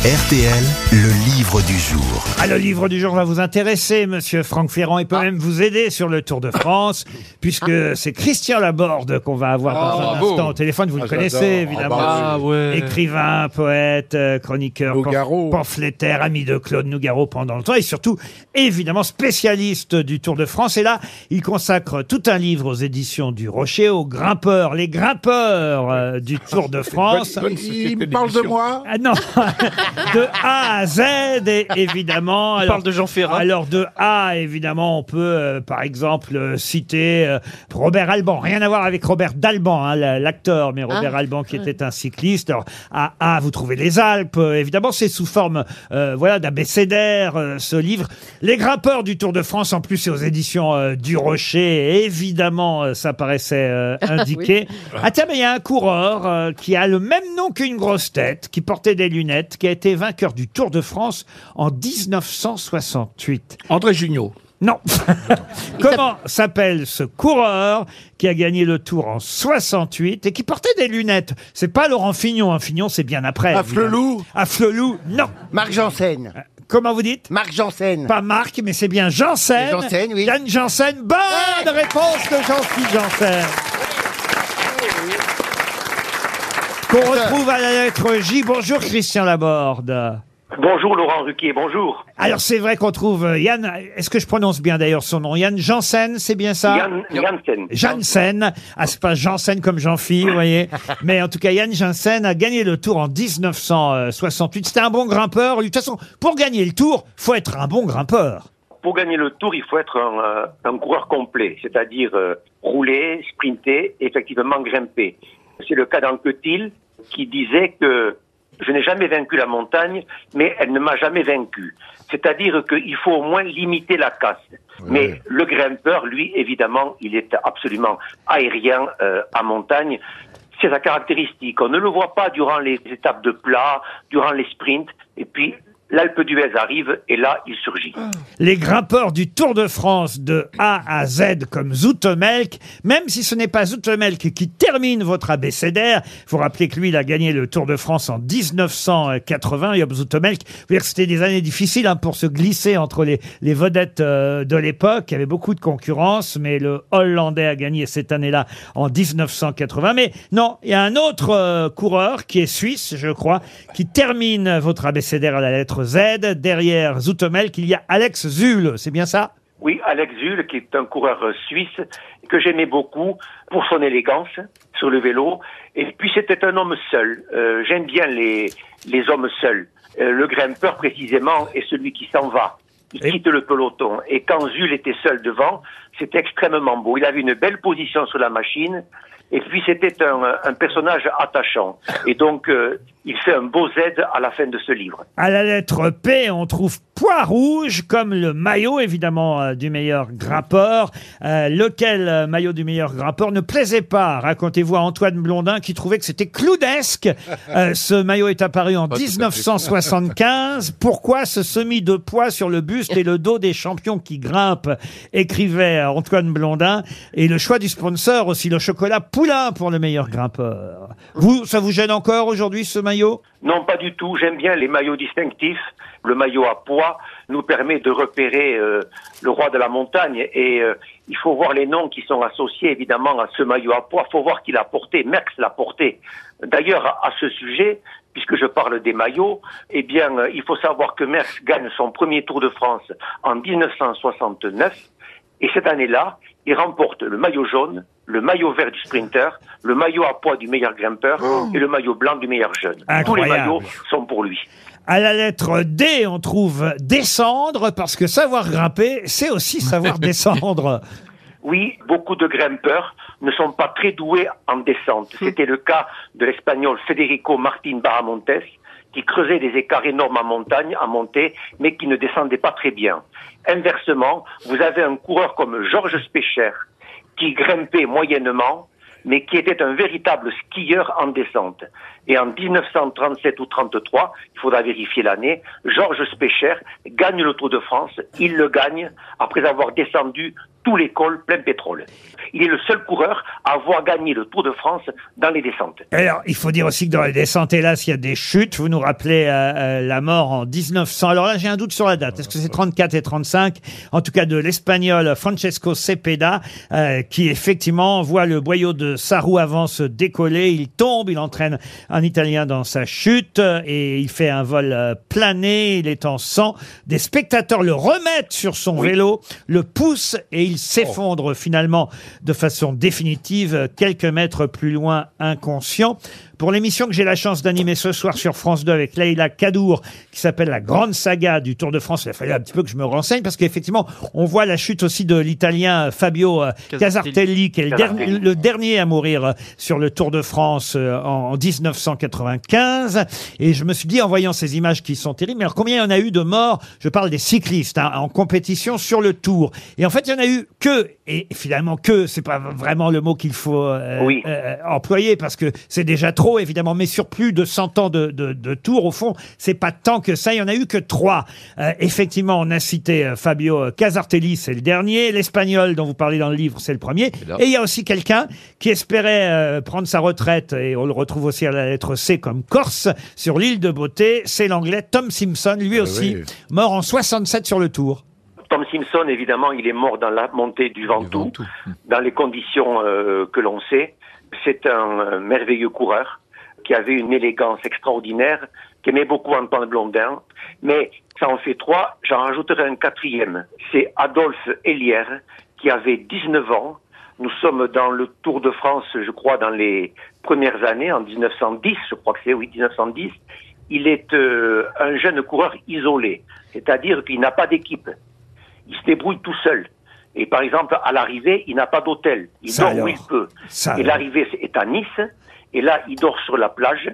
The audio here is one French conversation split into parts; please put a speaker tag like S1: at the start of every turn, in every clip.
S1: RTL, le livre du jour.
S2: Ah, le livre du jour va vous intéresser, monsieur Franck Ferrand. Il peut
S3: Ah.
S2: même vous aider sur le Tour de France, puisque c'est Christian Laborde qu'on va avoir dans
S3: Ah,
S2: un
S3: bravo.
S2: instant au téléphone. Vous le
S3: Ah,
S2: connaissez,
S3: j'adore.
S2: évidemment.
S3: Ah, bah ouais.
S2: Écrivain, poète, euh, chroniqueur, pan-
S3: Nougaro.
S2: pamphlétaire, ami de Claude Nougaro pendant longtemps, et surtout, évidemment, spécialiste du Tour de France. Et là, il consacre tout un livre aux éditions du Rocher, aux grimpeurs, les grimpeurs euh, du Tour de France.
S3: Il me parle de moi
S2: Ah non De A à Z, et évidemment. Alors-
S4: parle de Jean Ferrat.
S2: Alors de A, évidemment, on peut, euh, par exemple, euh, citer euh, Robert Alban. Rien à voir avec Robert Dalban, hein, la- l'acteur, mais Robert Alban qui était un cycliste. Alors, à A, vous trouvez les Alpes. Euh, évidemment, c'est sous forme euh, voilà, d'abécédaire, euh, ce livre. Les grimpeurs du Tour de France, en plus, c'est aux éditions euh, du Rocher. Et évidemment, euh, ça paraissait euh, indiqué. Ah tiens, mais il y a un coureur euh, qui a le même nom qu'une grosse tête, qui portait des lunettes, qui a été vainqueur du Tour de France en 1968.
S3: André Junio.
S2: Non. Comment s'appelle ce coureur qui a gagné le Tour en 68 et qui portait des lunettes? C'est pas Laurent Fignon. hein. Fignon, c'est bien après. Évidemment.
S3: Flelou
S2: Ah, Flelou, non.
S5: Marc Janssen.
S2: Comment vous dites?
S5: Marc Janssen.
S2: Pas Marc, mais c'est bien Janssen.
S5: Janssen, oui.
S2: Yann Janssen. Bonne réponse de Jean-Philippe Janssen. Qu'on retrouve à la lettre J. Bonjour Christian Laborde.
S6: Bonjour Laurent Ruquier, bonjour.
S2: Alors c'est vrai qu'on trouve euh, Yann, est-ce que je prononce bien d'ailleurs son nom? Yann Janssen, c'est bien ça?
S6: Yann Janssen.
S2: Janssen, ah c'est pas Janssen comme Jean-Phi, vous voyez, mais en tout cas Yann Janssen a gagné le Tour en 1968. C'était un bon grimpeur. De toute façon, pour gagner le Tour, faut être un bon grimpeur.
S6: Pour gagner le tour, il faut être un, euh, un coureur complet, c'est-à-dire euh, rouler, sprinter, effectivement grimper. C'est le cas d'Anquetil qui disait que je n'ai jamais vaincu la montagne, mais elle ne m'a jamais vaincu. C'est-à-dire qu'il faut au moins limiter la casse. Mais le grimpeur, lui, évidemment, il est absolument aérien euh, à montagne. C'est sa caractéristique. On ne le voit pas durant les étapes de plat, durant les sprints, et puis l'Alpe d'Huez arrive, et là, il surgit.
S2: Les grimpeurs du Tour de France de A à Z comme Zoutemelk, même si ce n'est pas Zoutemelk qui termine votre abécédaire, faut rappeler que lui, il a gagné le Tour de France en 1980, Job Zoutemelk. Faut dire c'était des années difficiles hein, pour se glisser entre les, les vedettes euh, de l'époque. Il y avait beaucoup de concurrence, mais le Hollandais a gagné cette année-là en 1980. Mais non, il y a un autre euh, coureur qui est suisse, je crois, qui termine votre abécédaire à la lettre Z. Derrière Zoutemelk, il y a Alex Zul, c'est bien ça?
S6: Oui, Alex Zul, qui est un coureur suisse que j'aimais beaucoup pour son élégance sur le vélo. Et puis c'était un homme seul. Euh, J'aime bien les, les hommes seuls. Euh, le grimpeur, précisément, est celui qui s'en va. Il
S2: Et-
S6: quitte le peloton. Et quand Zul était seul devant, c'était extrêmement beau. Il avait une belle position sur la machine. Et puis c'était un, un personnage attachant. Et donc, euh, il fait un beau Z à la fin de ce livre.
S2: À la lettre P, on trouve Poids Rouge comme le maillot, évidemment, euh, du meilleur grimpeur. Euh, lequel euh, maillot du meilleur grimpeur ne plaisait pas, racontez-vous à Antoine Blondin, qui trouvait que c'était cloudesque. Euh, ce maillot est apparu en
S3: Pas tout à fait.
S2: 1975. Pourquoi ce semis de poids sur le buste et le dos des champions qui grimpent écrivait Antoine Blondin. Et le choix du sponsor aussi, le chocolat Poulain pour le meilleur grimpeur. Vous, ça vous gêne encore aujourd'hui, ce maillot?
S6: Non, pas du tout. J'aime bien les maillots distinctifs. Le maillot à poids nous permet de repérer euh, le roi de la montagne et euh, il faut voir les noms qui sont associés évidemment à ce maillot à poids. Il faut voir qui l'a porté. Merckx l'a porté. D'ailleurs, à ce sujet, puisque je parle des maillots, eh bien, euh, il faut savoir que Merckx gagne son premier Tour de France en 1969 et cette année-là, il remporte le maillot jaune, le maillot vert du sprinter, le maillot à poids du meilleur grimpeur et le maillot blanc du meilleur jeune. Tous les maillots sont pour lui.
S2: À la lettre D, on trouve descendre, parce que savoir grimper, c'est aussi savoir descendre.
S6: Oui, beaucoup de grimpeurs ne sont pas très doués en descente. C'était le cas de l'espagnol Federico Martín Baramontes, qui creusait des écarts énormes en montagne, en montée, mais qui ne descendait pas très bien. Inversement, vous avez un coureur comme Georges Specher, qui grimpait moyennement, mais qui était un véritable skieur en descente. Et en 1937 ou 33, il faudra vérifier l'année, Georges Specher gagne le Tour de France. Il le gagne après avoir descendu tous les cols plein pétrole. Il est le seul coureur à avoir gagné le Tour de France dans les descentes.
S2: Alors, il faut dire aussi que dans les descentes, hélas, il y a des chutes. Vous nous rappelez euh, euh, la mort en 1900. Alors là, j'ai un doute sur la date. Est-ce que c'est 34 et 35 En tout cas, de l'Espagnol Francesco Cepeda, euh, qui effectivement voit le boyau de sa roue avant se décoller. Il tombe, il entraîne un Italien dans sa chute et il fait un vol plané. Il est en sang. Des spectateurs le remettent sur son vélo, le poussent et il s'effondre finalement de façon définitive quelques mètres plus loin, inconscient. Pour l'émission que j'ai la chance d'animer ce soir sur France 2 avec Leïla Kadour, qui s'appelle La Grande Saga du Tour de France, il a fallu un petit peu que je me renseigne, parce qu'effectivement, on voit la chute aussi de l'Italien Fabio euh, Casartelli, qui est le, dernier à mourir euh, sur le Tour de France euh, en 1995. Et je me suis dit, en voyant ces images qui sont terribles, mais alors combien il y en a eu de morts? Je parle des cyclistes hein, en compétition sur le Tour. Et en fait, il y en a eu que, et finalement que, c'est pas vraiment le mot qu'il faut
S6: Oui.
S2: employer parce que c'est déjà trop évidemment, mais sur plus de 100 ans de, de, de tours, au fond, c'est pas tant que ça. Il y en a eu que trois. Euh, effectivement, on a cité euh, Fabio Casartelli, c'est le dernier. L'espagnol dont vous parlez dans le livre, c'est le premier. Et il y a aussi quelqu'un qui espérait euh, prendre sa retraite, et on le retrouve aussi à la lettre C comme Corse, sur l'île de Beauté. C'est l'anglais Tom Simpson, lui aussi,
S3: oui.
S2: mort en 67 sur le tour.
S6: Tom Simpson, évidemment, il est mort dans la montée du Ventoux,
S3: Ventoux.
S6: dans les conditions euh, que l'on sait. C'est un merveilleux coureur qui avait une élégance extraordinaire, qui aimait beaucoup Antoine Blondin. Mais ça en fait trois, j'en rajouterai un quatrième. C'est Adolphe Hélière, qui avait 19 ans. Nous sommes dans le Tour de France, je crois, dans les premières années, en 1910, je crois que c'est, oui, 1910. Il est euh, un jeune coureur isolé, c'est-à-dire qu'il n'a pas d'équipe il se débrouille tout seul. Et par exemple, à l'arrivée, il n'a pas d'hôtel. Il
S2: Ça
S6: dort
S2: alors.
S6: où il peut. Et l'arrivée est à Nice. Et là, il dort sur la plage.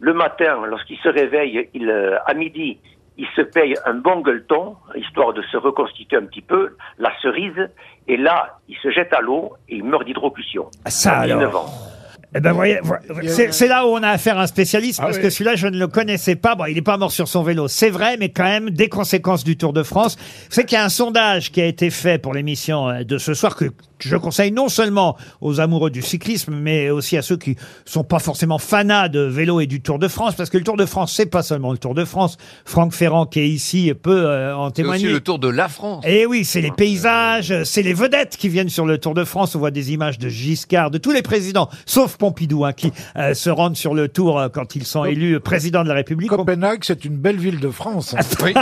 S6: Le matin, lorsqu'il se réveille, il, euh, à midi, il se paye un bon gueuleton, histoire de se reconstituer un petit peu, la cerise. Et là, il se jette à l'eau et il meurt d'hydrocution.
S2: Ah, ça
S6: à 19
S2: alors.
S6: ans.
S2: Eh ben, voyez, vo- c'est c'est là où on a affaire à un spécialiste,
S3: Ah
S2: parce
S3: oui.
S2: que celui-là, je ne le connaissais pas. Bon, il n'est pas mort sur son vélo, c'est vrai, mais quand même, des conséquences du Tour de France. Vous savez qu'il y a un sondage qui a été fait pour l'émission euh, de ce soir que je conseille non seulement aux amoureux du cyclisme, mais aussi à ceux qui sont pas forcément fanats de vélo et du Tour de France, parce que le Tour de France, c'est pas seulement le Tour de France. Franck Ferrand, qui est ici, peut euh, en
S3: C'est aussi
S2: témoigner.
S3: le tour de la France.
S2: Et oui, c'est les paysages, c'est les vedettes qui viennent sur le Tour de France. On voit des images de Giscard, de tous les présidents, sauf Pompidou, hein, qui euh, se rendent sur le Tour euh, quand ils sont élus président de la République.
S4: Copenhague, c'est une belle ville de France.
S3: Oui.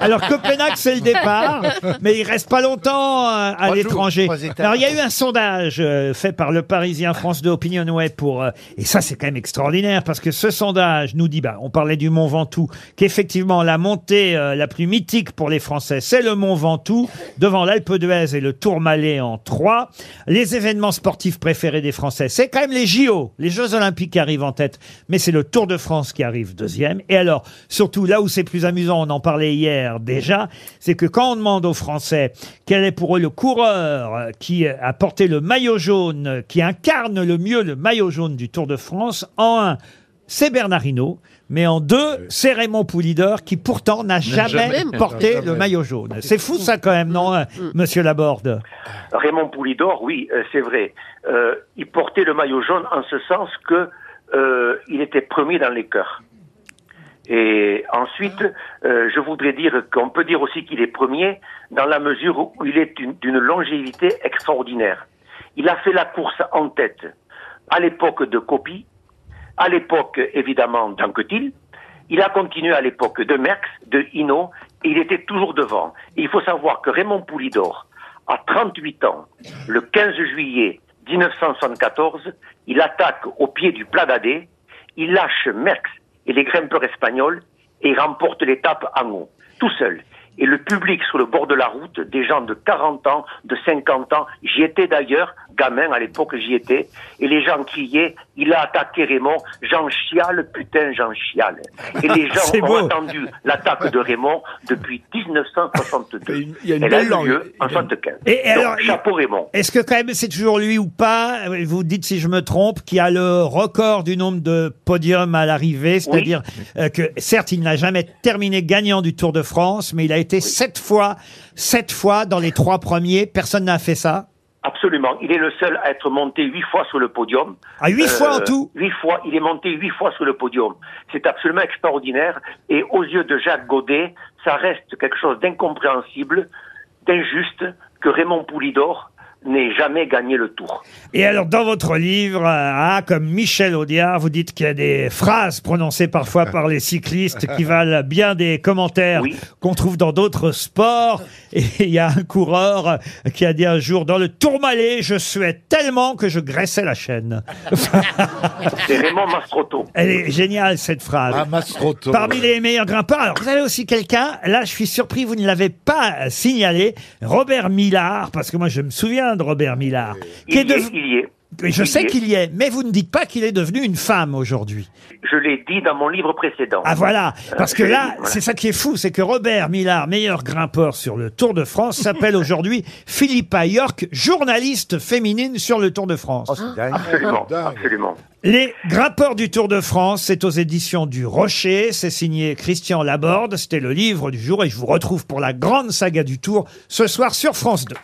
S2: Alors Copenhague, c'est le départ, mais il reste pas longtemps euh, à
S3: Trois jours,
S2: l'étranger.
S3: trois étapes.
S2: Alors il y a eu un sondage euh, fait par le Parisien France de Opinionway pour euh, et ça c'est quand même extraordinaire parce que ce sondage nous dit bah on parlait du Mont Ventoux qu'effectivement la montée euh, la plus mythique pour les Français c'est le Mont Ventoux devant l'Alpe d'Huez et le Tourmalet en 3. Les événements sportifs préférés des Français c'est quand même les Les Jeux Olympiques arrivent en tête, mais c'est le Tour de France qui arrive deuxième. Et alors surtout là où c'est plus amusant, on en parlait hier déjà, c'est que quand on demande aux Français quel est pour eux le coureur euh, qui a porté le maillot jaune, euh, qui incarne le mieux le maillot jaune du Tour de France, en un, c'est Bernard Hinault, mais en deux, c'est Raymond Poulidor qui pourtant n'a jamais,
S3: jamais
S2: porté
S4: jamais.
S2: le maillot jaune. C'est fou ça quand même, non, euh, monsieur Laborde?
S6: Raymond Poulidor, oui, euh, c'est vrai. Euh, il portait le maillot jaune en ce sens que euh, il était premier dans les cœurs. Et ensuite, euh, je voudrais dire qu'on peut dire aussi qu'il est premier dans la mesure où il est d'une d'une longévité extraordinaire. Il a fait la course en tête à l'époque de Copy, à l'époque évidemment d'Anquetil, il a continué à l'époque de Merckx, de Hinault, et il était toujours devant. Il faut savoir que Raymond Poulidor, à 38 ans, le 15 juillet 1974, il attaque au pied du Plat d'Adé, il lâche Merckx et les grimpeurs espagnols et il remporte l'étape en haut, tout seul. Et le public sur le bord de la route, des gens de 40 ans, de 50 ans, j'y étais d'ailleurs, gamin, à l'époque j'y étais, et les gens criaient, il a attaqué Raymond, j'en chiale, putain, j'en chiale. Et les gens ont
S2: beau.
S6: attendu l'attaque de Raymond depuis 1962.
S3: Il y a une
S6: Elle a
S3: belle
S6: eu
S3: langue.
S6: lieu en
S3: Il y a une-
S6: 75.
S2: Et- et
S6: Donc,
S2: alors,
S6: chapeau Raymond.
S2: Est-ce que quand même c'est toujours lui ou pas? Vous dites si je me trompe qui a le record du nombre de podiums à l'arrivée, c'est-à-dire euh, que certes il n'a jamais terminé gagnant du Tour de France, mais il a été sept fois, sept fois dans les trois premiers. Personne n'a fait ça?
S6: Absolument. Il est le seul à être monté huit fois sur le podium.
S2: Ah, huit fois en tout
S6: Huit fois. Il est monté huit fois sur le podium. C'est absolument extraordinaire. Et aux yeux de Jacques Godet, ça reste quelque chose d'incompréhensible, d'injuste, que Raymond Poulidor n'ait jamais gagné le tour.
S2: Et alors, dans votre livre, ah, comme Michel Audiard, vous dites qu'il y a des phrases prononcées parfois par les cyclistes qui valent bien des commentaires
S6: Oui.
S2: qu'on trouve dans d'autres sports. Et il y a un coureur qui a dit un jour, dans le Tourmalet, je suais tellement que je graissais la chaîne.
S6: C'est Raymond Mastrotto.
S2: Elle est géniale, cette phrase.
S4: Ah, Mastroto.
S2: Parmi les meilleurs grimpeurs, alors vous avez aussi quelqu'un, là je suis surpris, vous ne l'avez pas signalé, Robert Millard, parce que moi je me souviens de Robert Millard, qui
S6: Il
S2: est
S6: y est,
S2: dev-
S6: il y est.
S2: Oui, je
S6: Il
S2: sais
S6: y est.
S2: qu'il y est, mais vous ne dites pas qu'il est devenu une femme aujourd'hui.
S6: Je l'ai dit dans mon livre précédent.
S2: Ah voilà, parce que là, c'est ça qui est fou, c'est que Robert Millard, meilleur grimpeur sur le Tour de France, s'appelle aujourd'hui Philippa York, journaliste féminine sur le Tour de France.
S6: Absolument,
S4: Dingue.
S6: absolument.
S2: Les grimpeurs du Tour de France, c'est aux éditions du Rocher, c'est signé Christian Laborde, c'était le livre du jour et je vous retrouve pour la grande saga du Tour ce soir sur France 2.